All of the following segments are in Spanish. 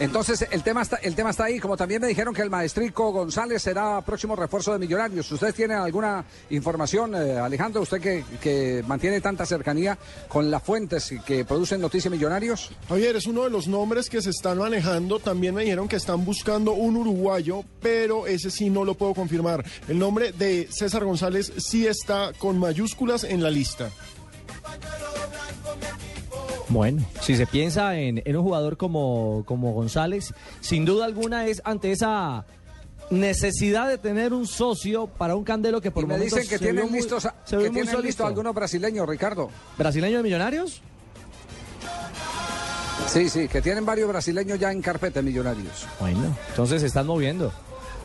Entonces, el tema, está, el tema está ahí. Como también me dijeron que el maestrico González será próximo refuerzo de Millonarios. ¿Ustedes tienen alguna información, eh, Alejandro? ¿Usted que, que mantiene tanta cercanía con las fuentes que producen noticias Millonarios? Javier, es uno de los nombres que se están manejando. También me dijeron que están buscando un uruguayo, pero ese sí no lo puedo confirmar. El nombre de César González sí está con mayúsculas en la lista. Bueno, si se piensa en, en un jugador como, como González, sin duda alguna es ante esa necesidad de tener un socio para un candelo que por Y me momentos dicen que se vio tienen muy- listos, se que tienen solito. algunos brasileños, Ricardo. ¿Brasileño de Millonarios? Sí, sí, que tienen varios brasileños ya en carpeta de Millonarios. Bueno, entonces se están moviendo.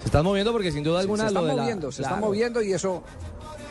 Se están moviendo porque sin duda alguna se lo están de la- moviendo, se están moviendo y eso,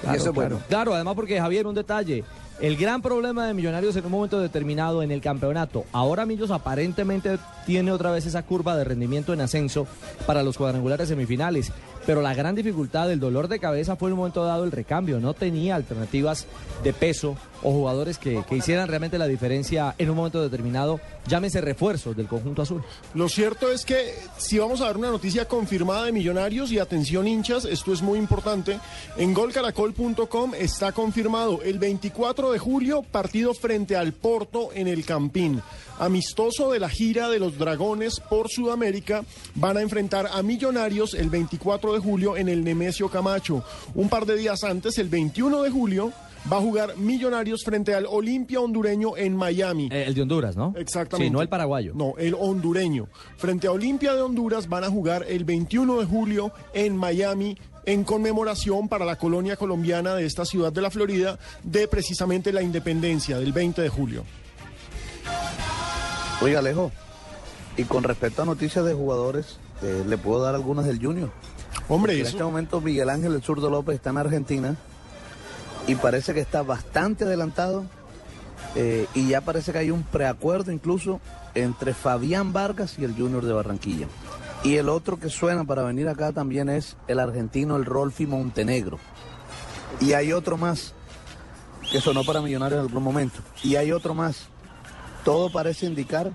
y claro, eso es claro. bueno. Claro, además porque Javier, un detalle. El gran problema de Millonarios en un momento determinado en el campeonato. Ahora Millos aparentemente tiene otra vez esa curva de rendimiento en ascenso para los cuadrangulares semifinales. Pero la gran dificultad, el dolor de cabeza fue en un momento dado el recambio. No tenía alternativas de peso o jugadores que, que hicieran realmente la diferencia en un momento determinado. Llámese refuerzos del conjunto azul. Lo cierto es que si vamos a dar una noticia confirmada de Millonarios y atención hinchas, esto es muy importante, en golcaracol.com está confirmado el 24 de julio partido frente al Porto en el Campín. Amistoso de la gira de los Dragones por Sudamérica, van a enfrentar a Millonarios el 24 de julio en el Nemesio Camacho. Un par de días antes, el 21 de julio, va a jugar Millonarios frente al Olimpia hondureño en Miami. Eh, el de Honduras, ¿no? Exactamente. Sí, no el paraguayo. No, el hondureño. Frente a Olimpia de Honduras van a jugar el 21 de julio en Miami en conmemoración para la colonia colombiana de esta ciudad de la Florida de precisamente la independencia del 20 de julio. Oiga, Alejo, y con respecto a noticias de jugadores, eh, le puedo dar algunas del Junior. Hombre, En este momento Miguel Ángel El Zurdo López está en Argentina y parece que está bastante adelantado eh, y ya parece que hay un preacuerdo incluso entre Fabián Vargas y el Junior de Barranquilla. Y el otro que suena para venir acá también es el argentino, el Rolfi Montenegro. Y hay otro más que sonó para Millonarios en algún momento. Y hay otro más. Todo parece indicar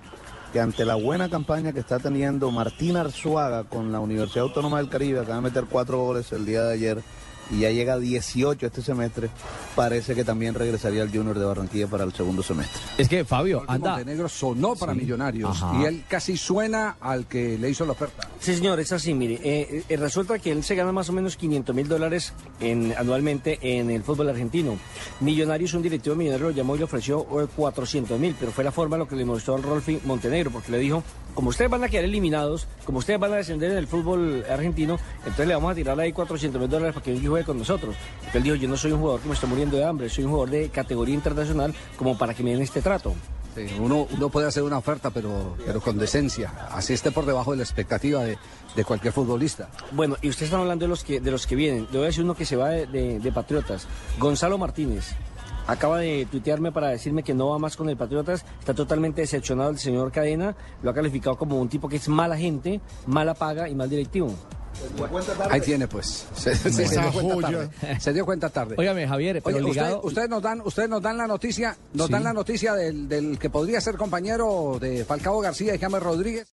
que ante la buena campaña que está teniendo Martín Arzuaga con la Universidad Autónoma del Caribe, acaba de meter cuatro goles el día de ayer y ya llega a 18 este semestre, parece que también regresaría al Junior de Barranquilla para el segundo semestre. Es que Fabio, anda. Montenegro sonó para Sí. Millonarios Ajá. y él casi suena al que le hizo la oferta. Sí, señor, es así, mire. eh, eh, resulta que él se gana más o menos 500 mil dólares en- anualmente en el fútbol argentino. Millonarios, un directivo millonario lo llamó y le ofreció 400 mil, pero fue la forma lo que le mostró Rolfi Montenegro, porque le dijo, como ustedes van a quedar eliminados, como ustedes van a descender en el fútbol argentino, entonces le vamos a tirar ahí 400 mil dólares para que juegue con nosotros. Porque él dijo, yo no soy un jugador que me estoy muriendo de hambre, soy un jugador de categoría internacional como para que me den este trato. Sí, uno, uno puede hacer una oferta, pero, pero con decencia. Así esté por debajo de la expectativa de, de cualquier futbolista. Bueno, y ustedes están hablando de los que de los que vienen. Le voy a decir uno que se va de, de- de Patriotas. Gonzalo Martínez. Acaba de tuitearme para decirme que no va más con el Patriotas. Está totalmente decepcionado el señor Cadena. Lo ha calificado como un tipo que es mala gente, mala paga y mal directivo. Ahí tiene, pues. Se, se- se Esa dio cuenta tarde. Se dio cuenta tarde. Óigame, Javier, pero Oye, ligado... ustedes nos dan, ustedes nos dan la noticia, nos Sí. dan la noticia del, del que podría ser compañero de Falcao García y James Rodríguez.